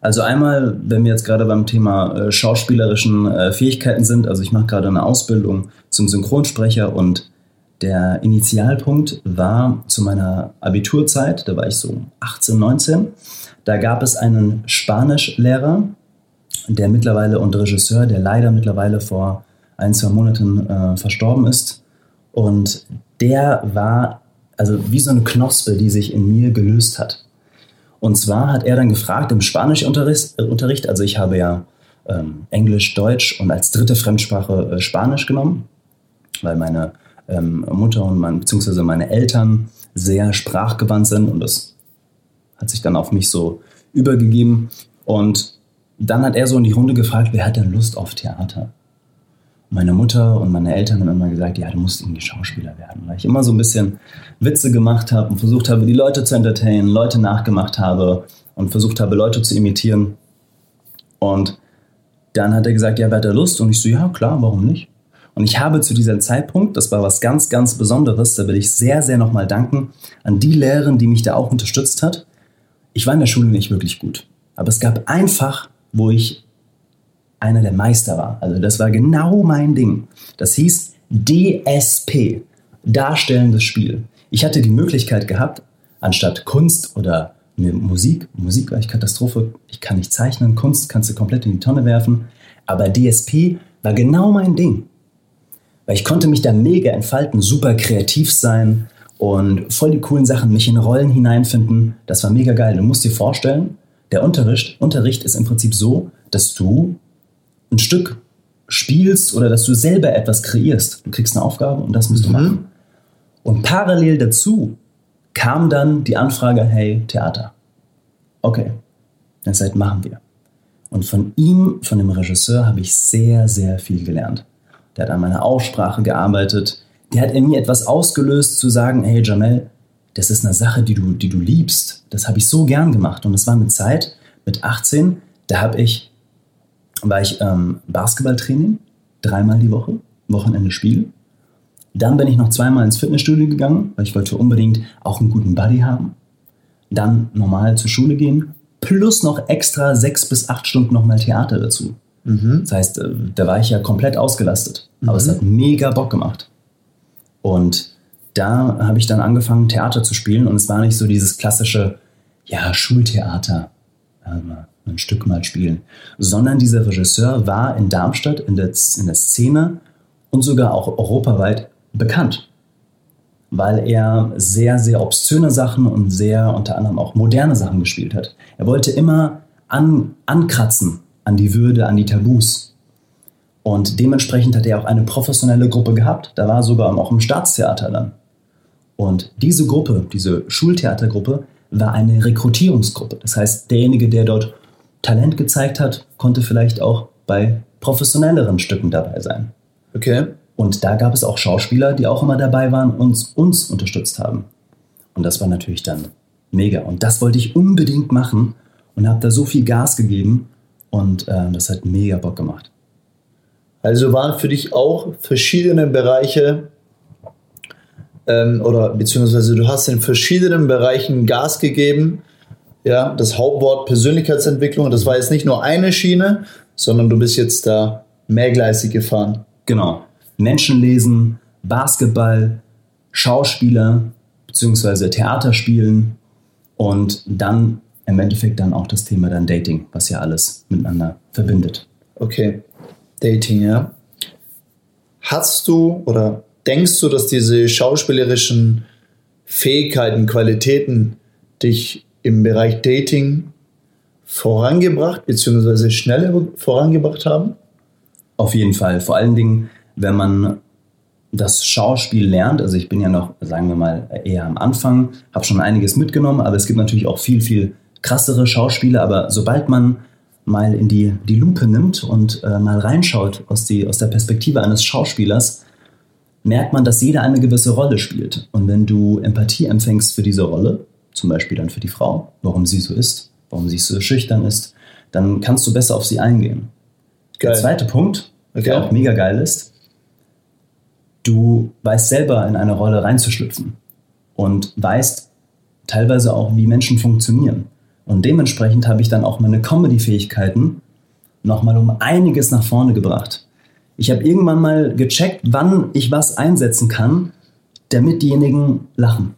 Also einmal, wenn wir jetzt gerade beim Thema äh, schauspielerischen äh, Fähigkeiten sind, also ich mache gerade eine Ausbildung zum Synchronsprecher und der Initialpunkt war zu meiner Abiturzeit, da war ich so 18, 19, da gab es einen Spanischlehrer, der mittlerweile und Regisseur, der leider mittlerweile vor ein, zwei Monaten äh, verstorben ist. Und der war also wie so eine Knospe, die sich in mir gelöst hat. Und zwar hat er dann gefragt im Spanischunterricht, äh, also ich habe ja ähm, Englisch, Deutsch und als dritte Fremdsprache äh, Spanisch genommen, weil meine ähm, Mutter und mein, beziehungsweise meine Eltern sehr sprachgewandt sind und das hat sich dann auf mich so übergegeben. Und dann hat er so in die Runde gefragt, wer hat denn Lust auf Theater? Meine Mutter und meine Eltern haben immer gesagt, ja, du musst irgendwie Schauspieler werden. Weil ich immer so ein bisschen Witze gemacht habe und versucht habe, die Leute zu entertainen, Leute nachgemacht habe und versucht habe, Leute zu imitieren. Und dann hat er gesagt, ja, wer hat da Lust? Und ich so, ja, klar, warum nicht? Und ich habe zu diesem Zeitpunkt, das war was ganz, ganz Besonderes, da will ich sehr, sehr nochmal danken an die Lehrerin, die mich da auch unterstützt hat. Ich war in der Schule nicht wirklich gut. Aber es gab ein Fach, wo ich einer der Meister war. Also das war genau mein Ding. Das hieß DSP, Darstellendes Spiel. Ich hatte die Möglichkeit gehabt, anstatt Kunst oder Musik, Musik war ich Katastrophe, ich kann nicht zeichnen, Kunst kannst du komplett in die Tonne werfen, aber DSP war genau mein Ding. Weil ich konnte mich da mega entfalten, super kreativ sein und voll die coolen Sachen, mich in Rollen hineinfinden. Das war mega geil. Du musst dir vorstellen, der Unterricht, Unterricht ist im Prinzip so, dass du ein Stück spielst oder dass du selber etwas kreierst. Du kriegst eine Aufgabe und das musst du machen. Und parallel dazu kam dann die Anfrage, hey, Theater. Okay, dann seid machen wir. Und von ihm, von dem Regisseur, habe ich sehr, sehr viel gelernt. der hat an meiner Aussprache gearbeitet. Der hat in mir etwas ausgelöst, zu sagen, hey Jamel, das ist eine Sache, die du, die du liebst. Das habe ich so gern gemacht. Und es war eine Zeit mit 18, da habe ich, war ich ähm, Basketballtraining, dreimal die Woche, Wochenende Spiel. Dann bin ich noch zweimal ins Fitnessstudio gegangen, weil ich wollte unbedingt auch einen guten Buddy haben. Dann normal zur Schule gehen, plus noch extra sechs bis acht Stunden nochmal Theater dazu. Das heißt, äh, da war ich ja komplett ausgelastet. Aber es hat mega Bock gemacht. Und da habe ich dann angefangen, Theater zu spielen. Und es war nicht so dieses klassische, ja, Schultheater, mal ein Stück mal spielen. Sondern dieser Regisseur war in Darmstadt in der, in der Szene und sogar auch europaweit bekannt. Weil er sehr, sehr obszöne Sachen und sehr unter anderem auch moderne Sachen gespielt hat. Er wollte immer an, ankratzen an die Würde, an die Tabus. Und dementsprechend hat er auch eine professionelle Gruppe gehabt. Da war sogar auch im Staatstheater dann. Und diese Gruppe, diese Schultheatergruppe, war eine Rekrutierungsgruppe. Das heißt, derjenige, der dort Talent gezeigt hat, konnte vielleicht auch bei professionelleren Stücken dabei sein. Okay. Und da gab es auch Schauspieler, die auch immer dabei waren und uns, uns unterstützt haben. Und das war natürlich dann mega. Und das wollte ich unbedingt machen und habe da so viel Gas gegeben und äh, das hat mega Bock gemacht. Also waren für dich auch verschiedene Bereiche ähm, oder beziehungsweise du hast in verschiedenen Bereichen Gas gegeben. Ja, das Hauptwort Persönlichkeitsentwicklung, das war jetzt nicht nur eine Schiene, sondern du bist jetzt da mehrgleisig gefahren. Genau. Menschen lesen, Basketball, Schauspieler beziehungsweise Theater spielen und dann im Endeffekt dann auch das Thema dann Dating, was ja alles miteinander verbindet. Okay, Dating, ja. Hast du oder denkst du, dass diese schauspielerischen Fähigkeiten, Qualitäten dich im Bereich Dating vorangebracht bzw. schneller vorangebracht haben? Auf jeden Fall. Vor allen Dingen, wenn man das Schauspiel lernt. Also ich bin ja noch, sagen wir mal, eher am Anfang, habe schon einiges mitgenommen, aber es gibt natürlich auch viel, viel krassere Schauspieler. Aber sobald man mal in die, die Lupe nimmt und äh, mal reinschaut aus, die, aus der Perspektive eines Schauspielers, merkt man, dass jeder eine gewisse Rolle spielt. Und wenn du Empathie empfängst für diese Rolle, zum Beispiel dann für die Frau, warum sie so ist, warum sie so schüchtern ist, dann kannst du besser auf sie eingehen. Geil. Der zweite Punkt, Okay. der auch mega geil ist, du weißt selber in eine Rolle reinzuschlüpfen und weißt teilweise auch, wie Menschen funktionieren. Und dementsprechend habe ich dann auch meine Comedy-Fähigkeiten nochmal um einiges nach vorne gebracht. Ich habe irgendwann mal gecheckt, wann ich was einsetzen kann, damit diejenigen lachen.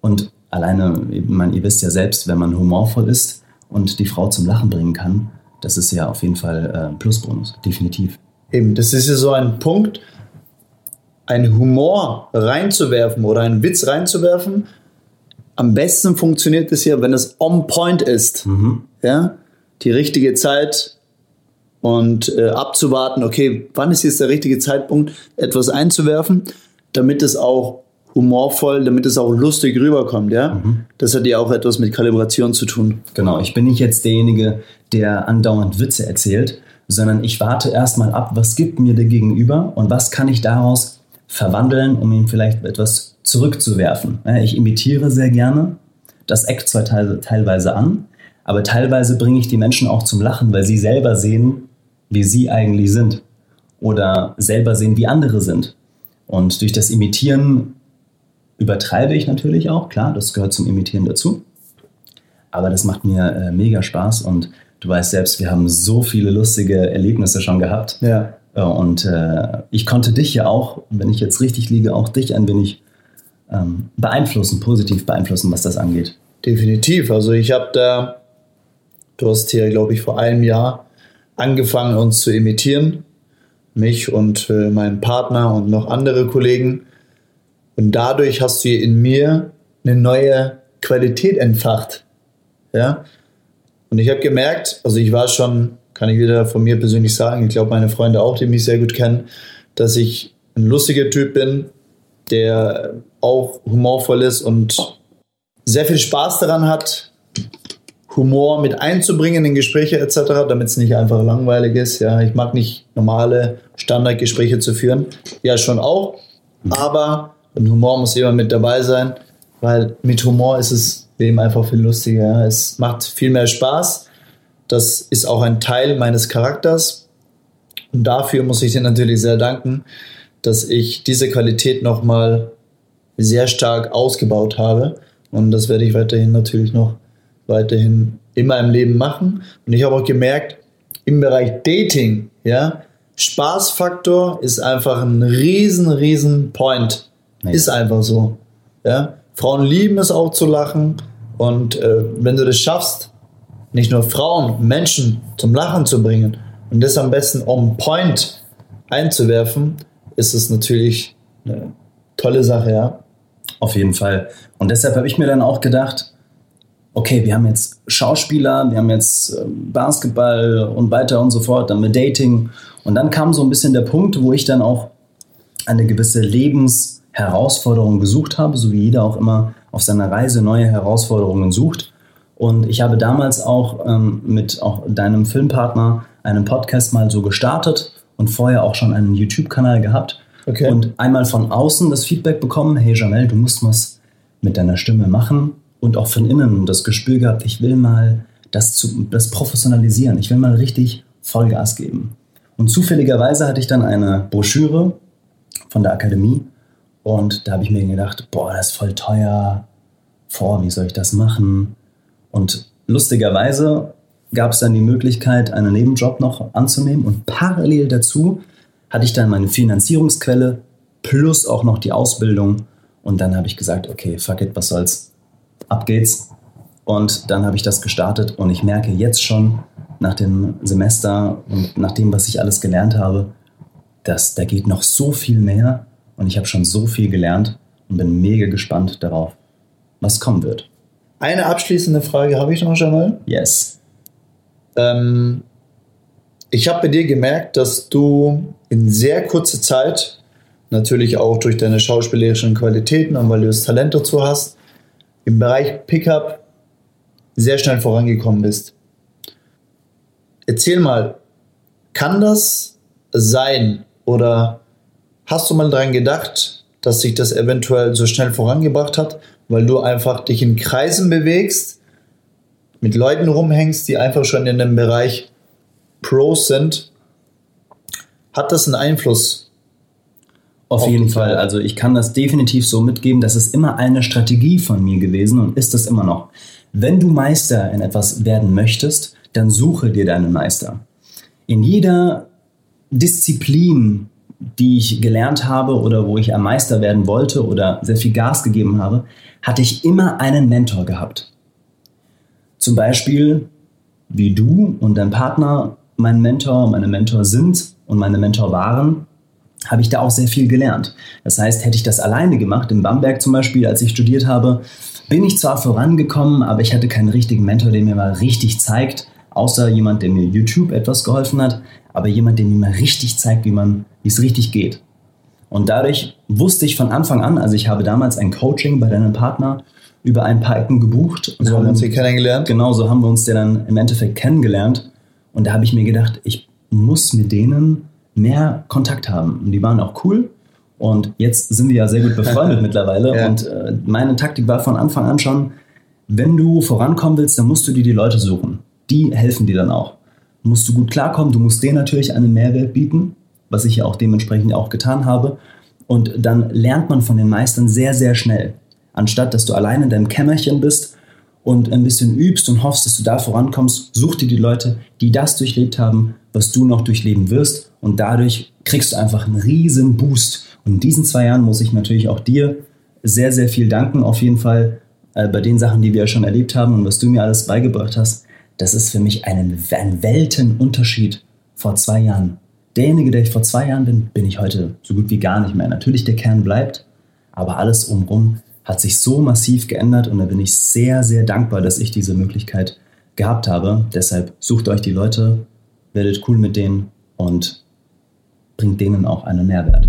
Und alleine, meine, ihr wisst ja selbst, wenn man humorvoll ist und die Frau zum Lachen bringen kann, das ist ja auf jeden Fall äh, ein Plusbonus, definitiv. Eben, das ist ja so ein Punkt, einen Humor reinzuwerfen oder einen Witz reinzuwerfen. Am besten funktioniert es ja, wenn es on point ist. Ja, die richtige Zeit und äh, abzuwarten, okay, wann ist jetzt der richtige Zeitpunkt, etwas einzuwerfen, damit es auch humorvoll, damit es auch lustig rüberkommt, ja. Das hat ja auch etwas mit Kalibration zu tun. Genau, ich bin nicht jetzt derjenige, der andauernd Witze erzählt, sondern ich warte erstmal ab, was gibt mir der Gegenüber und was kann ich daraus verwandeln, um ihm vielleicht etwas zurückzuwerfen. Ich imitiere sehr gerne, das eckt zwar teil- teilweise an, aber teilweise bringe ich die Menschen auch zum Lachen, weil sie selber sehen, wie sie eigentlich sind oder selber sehen, wie andere sind. Und durch das Imitieren übertreibe ich natürlich auch, klar, das gehört zum Imitieren dazu. Aber das macht mir äh, mega Spaß und du weißt selbst, wir haben so viele lustige Erlebnisse schon gehabt. Ja. Äh, Und äh, ich konnte dich ja auch, wenn ich jetzt richtig liege, auch dich ein wenig ähm, beeinflussen, positiv beeinflussen, was das angeht. Definitiv. Also ich habe da, du hast hier, glaube ich, vor einem Jahr angefangen, uns zu imitieren. Mich und äh, meinen Partner und noch andere Kollegen. Und dadurch hast du in mir eine neue Qualität entfacht. Ja. Und ich habe gemerkt, also ich war schon, kann ich wieder von mir persönlich sagen, ich glaube meine Freunde auch, die mich sehr gut kennen, dass ich ein lustiger Typ bin, der auch humorvoll ist und sehr viel Spaß daran hat, Humor mit einzubringen in Gespräche etc., damit es nicht einfach langweilig ist. Ja, ich mag nicht normale Standardgespräche zu führen. Ja, schon auch. Aber und Humor muss immer mit dabei sein, weil mit Humor ist es Leben einfach viel lustiger. Es macht viel mehr Spaß. Das ist auch ein Teil meines Charakters. Und dafür muss ich dir natürlich sehr danken, dass ich diese Qualität nochmal sehr stark ausgebaut habe. Und das werde ich weiterhin natürlich noch weiterhin immer im Leben machen. Und ich habe auch gemerkt, im Bereich Dating, ja, Spaßfaktor ist einfach ein riesen, riesen Point. Nee. Ist einfach so. Ja. Frauen lieben es auch zu lachen. Und äh, wenn du das schaffst, nicht nur Frauen, Menschen zum Lachen zu bringen und das am besten on point einzuwerfen, ist es natürlich eine tolle Sache, ja. Auf jeden Fall. Und deshalb habe ich mir dann auch gedacht, okay, wir haben jetzt Schauspieler, wir haben jetzt äh, Basketball und weiter und so fort, dann mit Dating. Und dann kam so ein bisschen der Punkt, wo ich dann auch eine gewisse Lebensherausforderung gesucht habe, so wie jeder auch immer auf seiner Reise neue Herausforderungen sucht. Und ich habe damals auch ähm, mit auch deinem Filmpartner einen Podcast mal so gestartet und vorher auch schon einen YouTube-Kanal gehabt. Okay. Und einmal von außen das Feedback bekommen, hey Jamel, du musst was mit deiner Stimme machen. Und auch von innen das Gespür gehabt, ich will mal das, zu, das professionalisieren. Ich will mal richtig Vollgas geben. Und zufälligerweise hatte ich dann eine Broschüre von der Akademie und da habe ich mir gedacht, boah, das ist voll teuer. Boah, wie soll ich das machen? Und lustigerweise gab es dann die Möglichkeit, einen Nebenjob noch anzunehmen. Und parallel dazu hatte ich dann meine Finanzierungsquelle plus auch noch die Ausbildung. Und dann habe ich gesagt, okay, fuck it, was soll's. Ab geht's. Und dann habe ich das gestartet und ich merke jetzt schon nach dem Semester und nach dem, was ich alles gelernt habe, dass da geht noch so viel mehr und ich habe schon so viel gelernt und bin mega gespannt darauf, was kommen wird. Eine abschließende Frage habe ich noch, Jamal. Yes. Ähm, ich habe bei dir gemerkt, dass du in sehr kurzer Zeit, natürlich auch durch deine schauspielerischen Qualitäten und weil du das Talent dazu hast, im Bereich Pickup sehr schnell vorangekommen bist. Erzähl mal, kann das sein oder hast du mal daran gedacht, dass sich das eventuell so schnell vorangebracht hat, weil du einfach dich in Kreisen bewegst, mit Leuten rumhängst, die einfach schon in dem Bereich Pros sind? Hat das einen Einfluss? Auf jeden Fall. Also ich kann das definitiv so mitgeben. Das ist immer eine Strategie von mir gewesen und ist es immer noch. Wenn du Meister in etwas werden möchtest, dann suche dir deinen Meister. In jeder Disziplin, die ich gelernt habe oder wo ich ein Meister werden wollte oder sehr viel Gas gegeben habe, hatte ich immer einen Mentor gehabt. Zum Beispiel wie du und dein Partner mein Mentor, meine Mentor sind und meine Mentor waren, habe ich da auch sehr viel gelernt. Das heißt, hätte ich das alleine gemacht, in Bamberg zum Beispiel, als ich studiert habe, bin ich zwar vorangekommen, aber ich hatte keinen richtigen Mentor, der mir mal richtig zeigt, außer jemand, der mir YouTube etwas geholfen hat, aber jemand, der mir mal richtig zeigt, wie man, wie es richtig geht. Und dadurch wusste ich von Anfang an, also ich habe damals ein Coaching bei deinem Partner über ein paar Ecken gebucht. Und So haben wir uns hier kennengelernt. Genau, so haben wir uns ja dann im Endeffekt kennengelernt. Und da habe ich mir gedacht, ich muss mit denen mehr Kontakt haben. Und die waren auch cool. Und jetzt sind wir ja sehr gut befreundet mittlerweile. Ja. Und äh, meine Taktik war von Anfang an schon, wenn du vorankommen willst, dann musst du dir die Leute suchen. Die helfen dir dann auch. Musst du gut klarkommen, du musst denen natürlich einen Mehrwert bieten, was ich ja auch dementsprechend auch getan habe. Und dann lernt man von den Meistern sehr, sehr schnell. Anstatt dass du allein in deinem Kämmerchen bist und ein bisschen übst und hoffst, dass du da vorankommst, such dir die Leute, die das durchlebt haben, was du noch durchleben wirst. Und dadurch kriegst du einfach einen riesen Boost. Und in diesen zwei Jahren muss ich natürlich auch dir sehr, sehr viel danken, auf jeden Fall äh, bei den Sachen, die wir schon erlebt haben und was du mir alles beigebracht hast. Das ist für mich einen, ein Weltenunterschied vor zwei Jahren. Derjenige, der ich vor zwei Jahren bin, bin ich heute so gut wie gar nicht mehr. Natürlich, der Kern bleibt, aber alles umrum hat sich so massiv geändert und da bin ich sehr, sehr dankbar, dass ich diese Möglichkeit gehabt habe. Deshalb sucht euch die Leute, werdet cool mit denen und bringt denen auch einen Mehrwert.